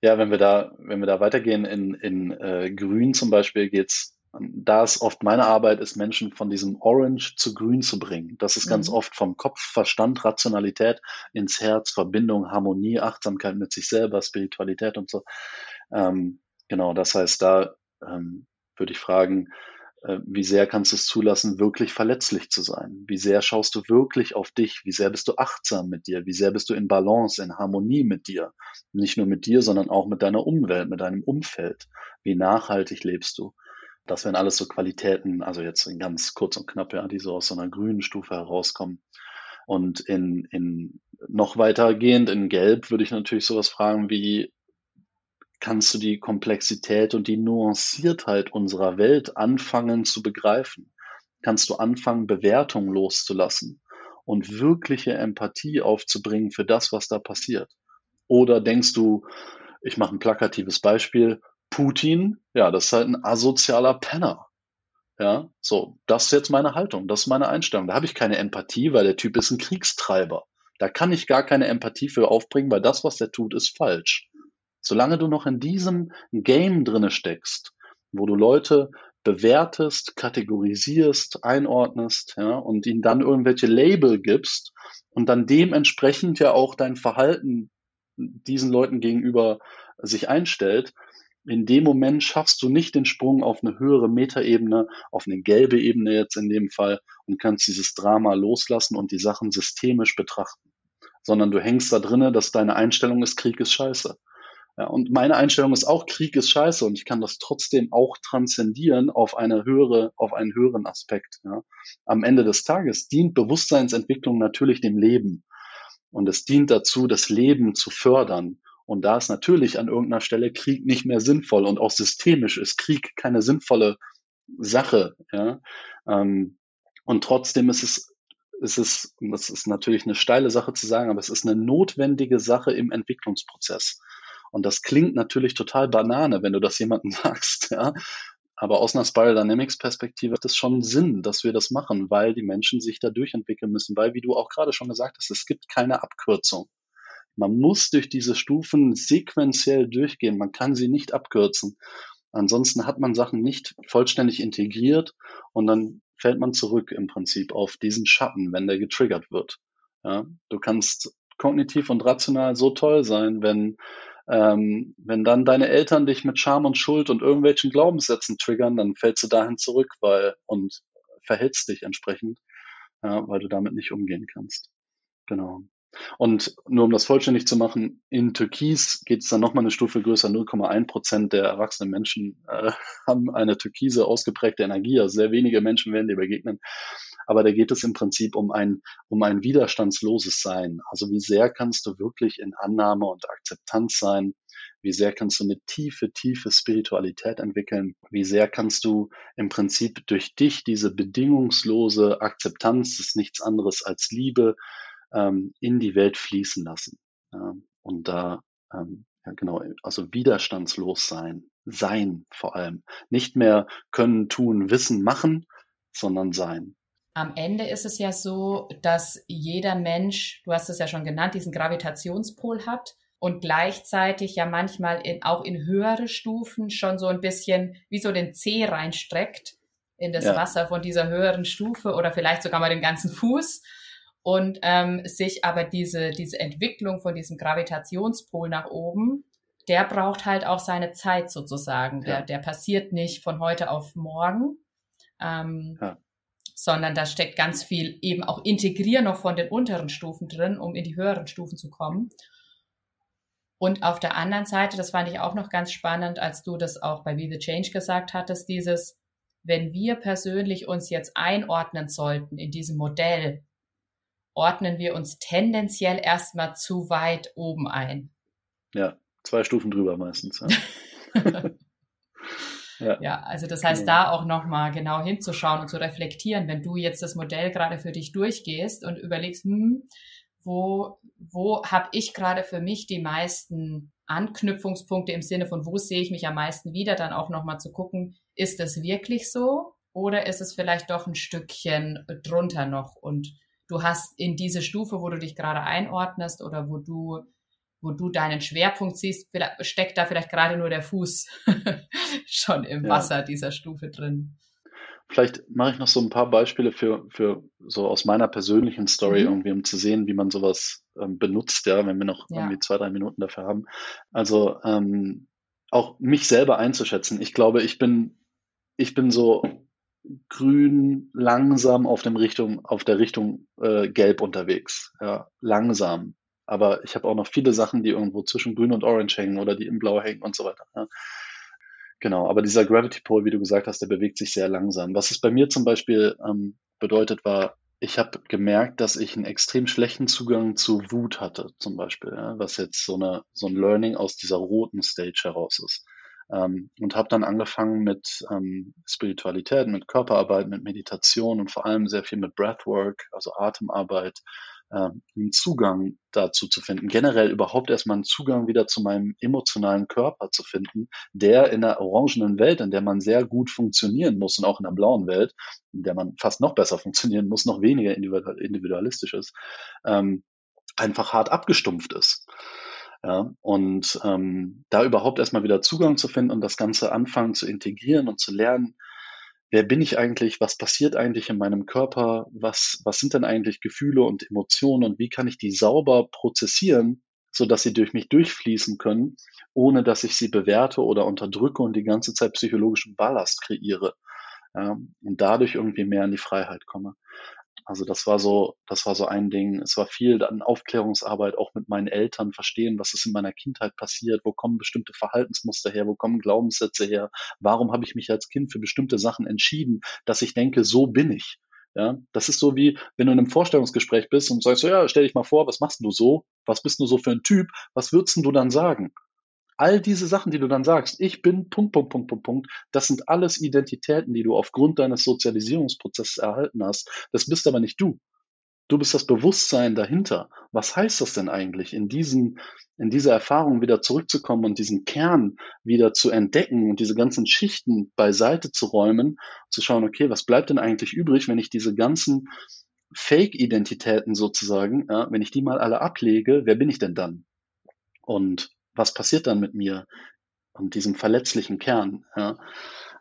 ja, wenn wir da, wenn wir da weitergehen in, in äh, Grün zum Beispiel geht's da ist oft meine Arbeit, ist Menschen von diesem Orange zu Grün zu bringen. Das ist ganz mhm. oft vom Kopf, Verstand, Rationalität ins Herz, Verbindung, Harmonie, Achtsamkeit mit sich selber, Spiritualität und so. Ähm, genau, das heißt, da ähm, würde ich fragen, wie sehr kannst du es zulassen, wirklich verletzlich zu sein? Wie sehr schaust du wirklich auf dich? Wie sehr bist du achtsam mit dir? Wie sehr bist du in Balance, in Harmonie mit dir? Nicht nur mit dir, sondern auch mit deiner Umwelt, mit deinem Umfeld. Wie nachhaltig lebst du? Das wären alles so Qualitäten, also jetzt ganz kurz und knapp, ja, die so aus so einer grünen Stufe herauskommen. Und in, in noch weitergehend in Gelb würde ich natürlich sowas fragen wie, kannst du die Komplexität und die Nuanciertheit unserer Welt anfangen zu begreifen. Kannst du anfangen, Bewertungen loszulassen und wirkliche Empathie aufzubringen für das, was da passiert. Oder denkst du, ich mache ein plakatives Beispiel, Putin, ja, das ist halt ein asozialer Penner. Ja, so, das ist jetzt meine Haltung, das ist meine Einstellung. Da habe ich keine Empathie, weil der Typ ist ein Kriegstreiber. Da kann ich gar keine Empathie für aufbringen, weil das, was der tut, ist falsch. Solange du noch in diesem Game drinne steckst, wo du Leute bewertest, kategorisierst, einordnest, ja, und ihnen dann irgendwelche Label gibst und dann dementsprechend ja auch dein Verhalten diesen Leuten gegenüber sich einstellt, in dem Moment schaffst du nicht den Sprung auf eine höhere Metaebene, auf eine gelbe Ebene jetzt in dem Fall und kannst dieses Drama loslassen und die Sachen systemisch betrachten, sondern du hängst da drinne, dass deine Einstellung ist, Krieg ist scheiße. Ja, und meine Einstellung ist auch, Krieg ist scheiße und ich kann das trotzdem auch transzendieren auf eine höhere, auf einen höheren Aspekt. Ja. Am Ende des Tages dient Bewusstseinsentwicklung natürlich dem Leben. Und es dient dazu, das Leben zu fördern. Und da ist natürlich an irgendeiner Stelle Krieg nicht mehr sinnvoll und auch systemisch ist Krieg keine sinnvolle Sache. Ja. Ähm, und trotzdem ist es es ist, das ist natürlich eine steile Sache zu sagen, aber es ist eine notwendige Sache im Entwicklungsprozess. Und das klingt natürlich total Banane, wenn du das jemandem sagst, ja. aber aus einer Spiral Dynamics Perspektive hat es schon Sinn, dass wir das machen, weil die Menschen sich da durchentwickeln müssen, weil, wie du auch gerade schon gesagt hast, es gibt keine Abkürzung. Man muss durch diese Stufen sequenziell durchgehen. Man kann sie nicht abkürzen. Ansonsten hat man Sachen nicht vollständig integriert und dann fällt man zurück im Prinzip auf diesen Schatten, wenn der getriggert wird. Ja, du kannst kognitiv und rational so toll sein, wenn ähm, wenn dann deine Eltern dich mit Scham und Schuld und irgendwelchen Glaubenssätzen triggern, dann fällst du dahin zurück, weil und verhältst dich entsprechend, ja, weil du damit nicht umgehen kannst. Genau. Und nur um das vollständig zu machen, in Türkis geht es dann nochmal eine Stufe größer. 0,1 Prozent der erwachsenen Menschen äh, haben eine türkise ausgeprägte Energie. Also sehr wenige Menschen werden dir begegnen. Aber da geht es im Prinzip um ein, um ein widerstandsloses Sein. Also wie sehr kannst du wirklich in Annahme und Akzeptanz sein? Wie sehr kannst du eine tiefe, tiefe Spiritualität entwickeln? Wie sehr kannst du im Prinzip durch dich diese bedingungslose Akzeptanz, das ist nichts anderes als Liebe, ähm, in die Welt fließen lassen. Ja, und da, ähm, ja genau, also widerstandslos sein, sein vor allem. Nicht mehr können, tun, wissen, machen, sondern sein. Am Ende ist es ja so, dass jeder Mensch, du hast es ja schon genannt, diesen Gravitationspol hat und gleichzeitig ja manchmal in, auch in höhere Stufen schon so ein bisschen wie so den Zeh reinstreckt in das ja. Wasser von dieser höheren Stufe oder vielleicht sogar mal den ganzen Fuß und ähm, sich aber diese, diese Entwicklung von diesem Gravitationspol nach oben, der braucht halt auch seine Zeit sozusagen. Der, ja. der passiert nicht von heute auf morgen, ähm, ja. Sondern da steckt ganz viel eben auch Integrieren noch von den unteren Stufen drin, um in die höheren Stufen zu kommen. Und auf der anderen Seite, das fand ich auch noch ganz spannend, als du das auch bei Be the Change gesagt hattest, dieses, wenn wir persönlich uns jetzt einordnen sollten in diesem Modell, ordnen wir uns tendenziell erstmal zu weit oben ein. Ja, zwei Stufen drüber meistens. Ja, ja. ja also das heißt, genau. da auch nochmal genau hinzuschauen und zu reflektieren, wenn du jetzt das Modell gerade für dich durchgehst und überlegst, hm, wo, wo habe ich gerade für mich die meisten Anknüpfungspunkte im Sinne von, wo sehe ich mich am meisten wieder, dann auch nochmal zu gucken, ist es wirklich so oder ist es vielleicht doch ein Stückchen drunter noch und du hast in diese Stufe, wo du dich gerade einordnest oder wo du wo du deinen Schwerpunkt siehst, steckt da vielleicht gerade nur der Fuß schon im ja. Wasser dieser Stufe drin. Vielleicht mache ich noch so ein paar Beispiele für, für so aus meiner persönlichen Story mhm. irgendwie, um zu sehen, wie man sowas ähm, benutzt, ja, wenn wir noch ja. irgendwie zwei, drei Minuten dafür haben. Also ähm, auch mich selber einzuschätzen. Ich glaube, ich bin, ich bin so grün langsam auf dem Richtung, auf der Richtung äh, gelb unterwegs. Ja, langsam. Aber ich habe auch noch viele Sachen, die irgendwo zwischen grün und orange hängen oder die im blau hängen und so weiter. Ja. Genau, aber dieser Gravity Pole, wie du gesagt hast, der bewegt sich sehr langsam. Was es bei mir zum Beispiel ähm, bedeutet war, ich habe gemerkt, dass ich einen extrem schlechten Zugang zu Wut hatte, zum Beispiel, ja, was jetzt so, eine, so ein Learning aus dieser roten Stage heraus ist. Ähm, und habe dann angefangen mit ähm, Spiritualität, mit Körperarbeit, mit Meditation und vor allem sehr viel mit Breathwork, also Atemarbeit, ähm, einen Zugang dazu zu finden. Generell überhaupt erstmal einen Zugang wieder zu meinem emotionalen Körper zu finden, der in der orangenen Welt, in der man sehr gut funktionieren muss und auch in der blauen Welt, in der man fast noch besser funktionieren muss, noch weniger individualistisch ist, ähm, einfach hart abgestumpft ist. Ja, und ähm, da überhaupt erstmal wieder Zugang zu finden und das Ganze anfangen zu integrieren und zu lernen, wer bin ich eigentlich, was passiert eigentlich in meinem Körper, was, was sind denn eigentlich Gefühle und Emotionen und wie kann ich die sauber prozessieren, so dass sie durch mich durchfließen können, ohne dass ich sie bewerte oder unterdrücke und die ganze Zeit psychologischen Ballast kreiere. Ja, und dadurch irgendwie mehr in die Freiheit komme. Also das war so, das war so ein Ding. Es war viel an Aufklärungsarbeit, auch mit meinen Eltern verstehen, was ist in meiner Kindheit passiert, wo kommen bestimmte Verhaltensmuster her, wo kommen Glaubenssätze her, warum habe ich mich als Kind für bestimmte Sachen entschieden, dass ich denke, so bin ich. Ja, das ist so wie, wenn du in einem Vorstellungsgespräch bist und sagst, so, ja, stell dich mal vor, was machst du so? Was bist du so für ein Typ? Was würdest du dann sagen? All diese Sachen, die du dann sagst, ich bin Punkt, Punkt, Punkt, Punkt, Punkt, das sind alles Identitäten, die du aufgrund deines Sozialisierungsprozesses erhalten hast. Das bist aber nicht du. Du bist das Bewusstsein dahinter. Was heißt das denn eigentlich, in diesen, in diese Erfahrung wieder zurückzukommen und diesen Kern wieder zu entdecken und diese ganzen Schichten beiseite zu räumen, zu schauen, okay, was bleibt denn eigentlich übrig, wenn ich diese ganzen Fake-Identitäten sozusagen, ja, wenn ich die mal alle ablege, wer bin ich denn dann? Und was passiert dann mit mir und diesem verletzlichen Kern? Ja?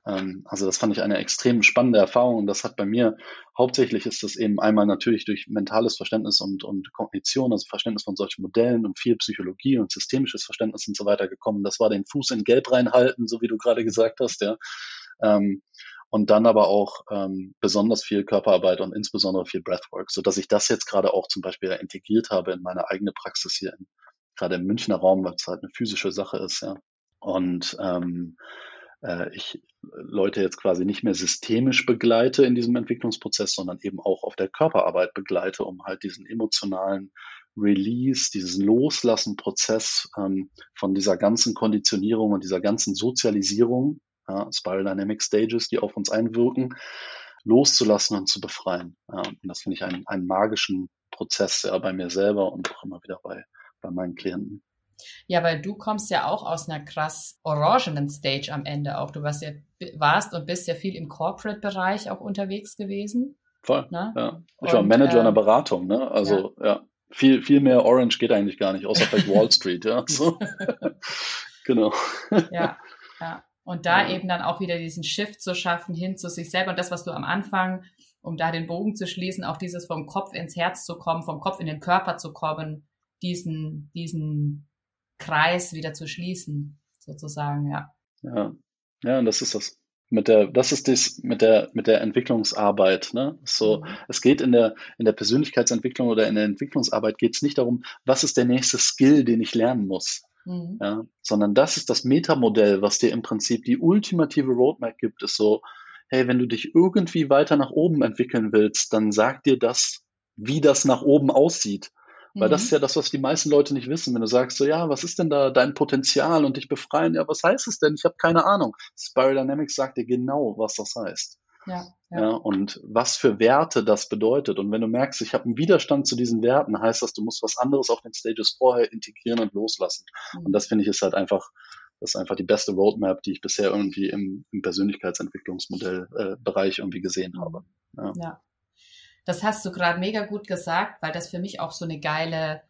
Ähm, also das fand ich eine extrem spannende Erfahrung und das hat bei mir hauptsächlich ist das eben einmal natürlich durch mentales Verständnis und, und Kognition, also Verständnis von solchen Modellen und viel Psychologie und systemisches Verständnis und so weiter gekommen. Das war den Fuß in Gelb reinhalten, so wie du gerade gesagt hast, ja. Ähm, und dann aber auch ähm, besonders viel Körperarbeit und insbesondere viel Breathwork, so dass ich das jetzt gerade auch zum Beispiel integriert habe in meine eigene Praxis hier, in, gerade im Münchner Raum, weil es halt eine physische Sache ist, ja. Und ähm, äh, ich Leute jetzt quasi nicht mehr systemisch begleite in diesem Entwicklungsprozess, sondern eben auch auf der Körperarbeit begleite, um halt diesen emotionalen Release, diesen Loslassen-Prozess ähm, von dieser ganzen Konditionierung und dieser ganzen Sozialisierung, ja, Spiral Dynamic Stages, die auf uns einwirken, loszulassen und zu befreien. Ja, und das finde ich einen, einen magischen Prozess ja, bei mir selber und auch immer wieder bei, bei meinen Klienten. Ja, weil du kommst ja auch aus einer krass orangenen Stage am Ende auch. Du warst ja, warst und bist ja viel im Corporate-Bereich auch unterwegs gewesen. Voll. Ne? Ja. Ich war Manager äh, einer Beratung, ne? Also ja. ja. viel, viel mehr Orange geht eigentlich gar nicht, außer vielleicht Wall Street, ja. So. genau. Ja, ja. Und da ja. eben dann auch wieder diesen Shift zu schaffen hin zu sich selber und das, was du am Anfang, um da den Bogen zu schließen, auch dieses vom Kopf ins Herz zu kommen, vom Kopf in den Körper zu kommen, diesen, diesen Kreis wieder zu schließen, sozusagen, ja. Ja, ja, und das ist das. Mit der, das ist das mit der, mit der Entwicklungsarbeit. Ne? So, mhm. es geht in der, in der Persönlichkeitsentwicklung oder in der Entwicklungsarbeit geht es nicht darum, was ist der nächste Skill, den ich lernen muss. Mhm. Ja, sondern das ist das Metamodell, was dir im Prinzip die ultimative Roadmap gibt, ist so, hey, wenn du dich irgendwie weiter nach oben entwickeln willst, dann sag dir das, wie das nach oben aussieht. Weil mhm. das ist ja das, was die meisten Leute nicht wissen. Wenn du sagst, so ja, was ist denn da dein Potenzial und dich befreien? Ja, was heißt es denn? Ich habe keine Ahnung. Spiral Dynamics sagt dir genau, was das heißt. Ja, ja. ja, und was für Werte das bedeutet. Und wenn du merkst, ich habe einen Widerstand zu diesen Werten, heißt das, du musst was anderes auf den Stages vorher integrieren und loslassen. Mhm. Und das finde ich ist halt einfach, das ist einfach die beste Roadmap, die ich bisher irgendwie im, im Persönlichkeitsentwicklungsmodellbereich äh, irgendwie gesehen mhm. habe. Ja. ja. Das hast du gerade mega gut gesagt, weil das für mich auch so eine geile,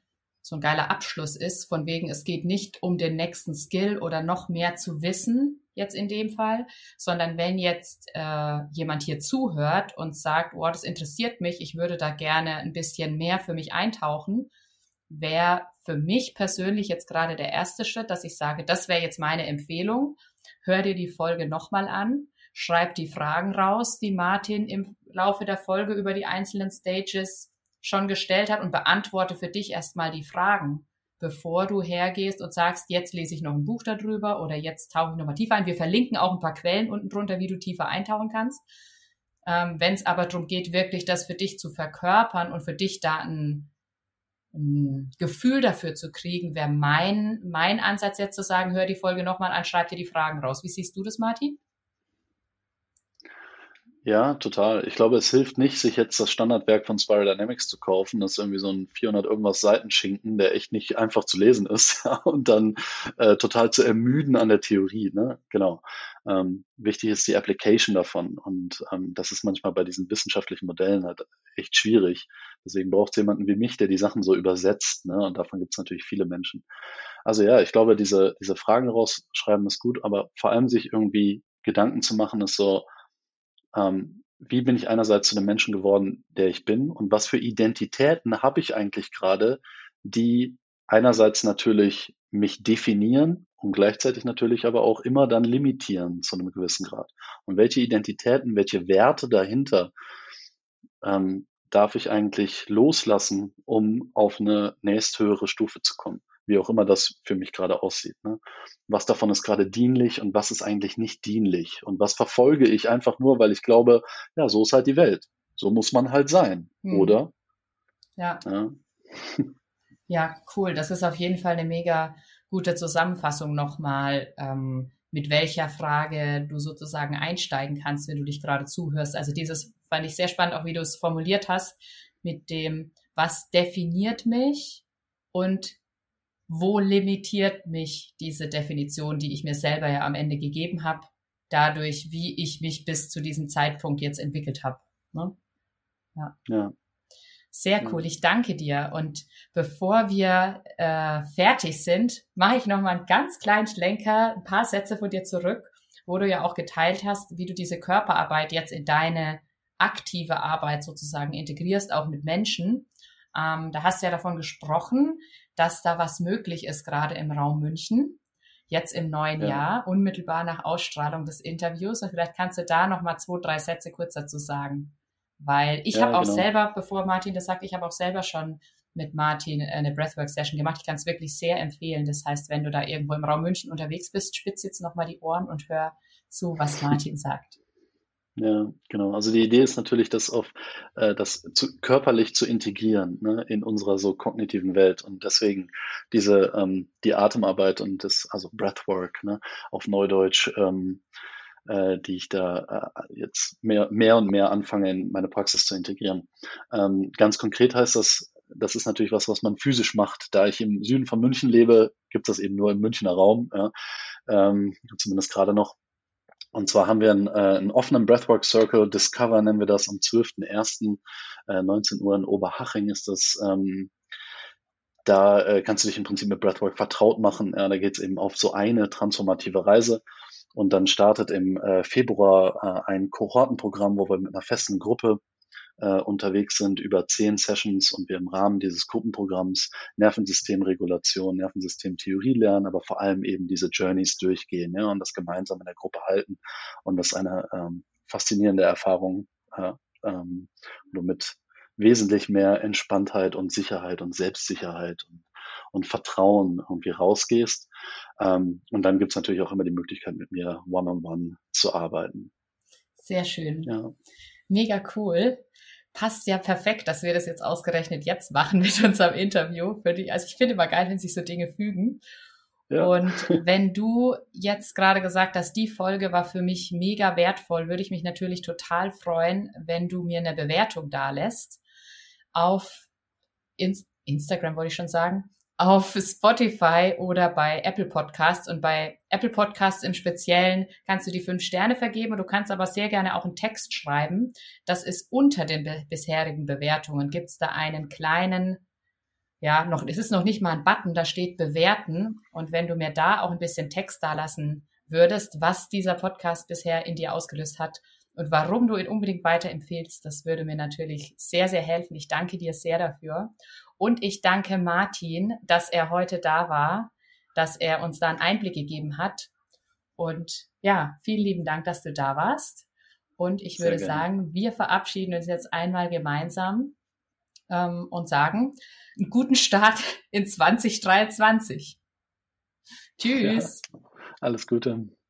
so ein geiler Abschluss ist, von wegen, es geht nicht um den nächsten Skill oder noch mehr zu wissen, jetzt in dem Fall, sondern wenn jetzt äh, jemand hier zuhört und sagt, oh, das interessiert mich, ich würde da gerne ein bisschen mehr für mich eintauchen, wäre für mich persönlich jetzt gerade der erste Schritt, dass ich sage, das wäre jetzt meine Empfehlung. Hör dir die Folge nochmal an, schreib die Fragen raus, die Martin im Laufe der Folge über die einzelnen Stages schon gestellt hat und beantworte für dich erstmal die Fragen, bevor du hergehst und sagst, jetzt lese ich noch ein Buch darüber oder jetzt tauche ich nochmal tiefer ein. Wir verlinken auch ein paar Quellen unten drunter, wie du tiefer eintauchen kannst. Ähm, Wenn es aber darum geht, wirklich das für dich zu verkörpern und für dich da ein, ein Gefühl dafür zu kriegen, wäre mein, mein Ansatz jetzt zu sagen, hör die Folge nochmal an, schreib dir die Fragen raus. Wie siehst du das, Martin? Ja, total. Ich glaube, es hilft nicht, sich jetzt das Standardwerk von Spiral Dynamics zu kaufen. Das ist irgendwie so ein 400 irgendwas Seitenschinken, der echt nicht einfach zu lesen ist und dann äh, total zu ermüden an der Theorie. Ne? Genau. Ähm, wichtig ist die Application davon und ähm, das ist manchmal bei diesen wissenschaftlichen Modellen halt echt schwierig. Deswegen braucht es jemanden wie mich, der die Sachen so übersetzt. Ne? Und davon gibt es natürlich viele Menschen. Also ja, ich glaube, diese, diese Fragen rausschreiben ist gut, aber vor allem sich irgendwie Gedanken zu machen, ist so, ähm, wie bin ich einerseits zu dem Menschen geworden, der ich bin und was für Identitäten habe ich eigentlich gerade, die einerseits natürlich mich definieren und gleichzeitig natürlich aber auch immer dann limitieren zu einem gewissen Grad. Und welche Identitäten, welche Werte dahinter ähm, darf ich eigentlich loslassen, um auf eine nächsthöhere Stufe zu kommen? Wie auch immer das für mich gerade aussieht. Ne? Was davon ist gerade dienlich und was ist eigentlich nicht dienlich? Und was verfolge ich einfach nur, weil ich glaube, ja, so ist halt die Welt. So muss man halt sein, hm. oder? Ja. ja. Ja, cool. Das ist auf jeden Fall eine mega gute Zusammenfassung nochmal, ähm, mit welcher Frage du sozusagen einsteigen kannst, wenn du dich gerade zuhörst. Also dieses fand ich sehr spannend, auch wie du es formuliert hast, mit dem, was definiert mich und wo limitiert mich diese Definition, die ich mir selber ja am Ende gegeben habe, dadurch, wie ich mich bis zu diesem Zeitpunkt jetzt entwickelt habe. Ne? Ja. ja. Sehr cool, ich danke dir. Und bevor wir äh, fertig sind, mache ich noch mal einen ganz kleinen Schlenker, ein paar Sätze von dir zurück, wo du ja auch geteilt hast, wie du diese Körperarbeit jetzt in deine aktive Arbeit sozusagen integrierst, auch mit Menschen. Ähm, da hast du ja davon gesprochen, dass da was möglich ist, gerade im Raum München, jetzt im neuen ja. Jahr, unmittelbar nach Ausstrahlung des Interviews. Und vielleicht kannst du da noch mal zwei, drei Sätze kurz dazu sagen. Weil ich ja, habe auch genau. selber, bevor Martin das sagt, ich habe auch selber schon mit Martin eine Breathwork-Session gemacht. Ich kann es wirklich sehr empfehlen. Das heißt, wenn du da irgendwo im Raum München unterwegs bist, spitz jetzt nochmal die Ohren und hör zu, was Martin sagt. Ja, genau. Also die Idee ist natürlich, das auf äh, das zu, körperlich zu integrieren ne, in unserer so kognitiven Welt und deswegen diese ähm, die Atemarbeit und das also Breathwork ne, auf Neudeutsch, ähm, äh, die ich da äh, jetzt mehr mehr und mehr anfange in meine Praxis zu integrieren. Ähm, ganz konkret heißt das, das ist natürlich was, was man physisch macht. Da ich im Süden von München lebe, gibt es das eben nur im Münchner Raum, ja, ähm, zumindest gerade noch. Und zwar haben wir einen, äh, einen offenen Breathwork Circle, Discover nennen wir das, am 12.01. Äh, 19 Uhr in Oberhaching ist das. Ähm, da äh, kannst du dich im Prinzip mit Breathwork vertraut machen. Ja, da geht es eben auf so eine transformative Reise. Und dann startet im äh, Februar äh, ein Kohortenprogramm, wo wir mit einer festen Gruppe äh, unterwegs sind über zehn Sessions und wir im Rahmen dieses Gruppenprogramms Nervensystemregulation, Nervensystemtheorie lernen, aber vor allem eben diese Journeys durchgehen ja, und das gemeinsam in der Gruppe halten. Und das ist eine ähm, faszinierende Erfahrung, äh, ähm, wo du mit wesentlich mehr Entspanntheit und Sicherheit und Selbstsicherheit und, und Vertrauen irgendwie rausgehst. Ähm, und dann gibt's natürlich auch immer die Möglichkeit, mit mir one-on-one -on -one zu arbeiten. Sehr schön. Ja. Mega cool passt ja perfekt, dass wir das jetzt ausgerechnet jetzt machen mit unserem Interview. Für die, also ich finde immer geil, wenn sich so Dinge fügen. Ja. Und wenn du jetzt gerade gesagt hast, die Folge war für mich mega wertvoll, würde ich mich natürlich total freuen, wenn du mir eine Bewertung da lässt auf Instagram, wollte ich schon sagen, auf Spotify oder bei Apple Podcasts. Und bei Apple Podcasts im Speziellen kannst du die fünf Sterne vergeben. Du kannst aber sehr gerne auch einen Text schreiben. Das ist unter den bisherigen Bewertungen. Gibt es da einen kleinen, ja, noch, es ist noch nicht mal ein Button, da steht bewerten. Und wenn du mir da auch ein bisschen Text da lassen würdest, was dieser Podcast bisher in dir ausgelöst hat und warum du ihn unbedingt weiterempfehlst, das würde mir natürlich sehr, sehr helfen. Ich danke dir sehr dafür. Und ich danke Martin, dass er heute da war, dass er uns da einen Einblick gegeben hat. Und ja, vielen lieben Dank, dass du da warst. Und ich würde sagen, wir verabschieden uns jetzt einmal gemeinsam ähm, und sagen, einen guten Start in 2023. Tschüss. Ja, alles Gute.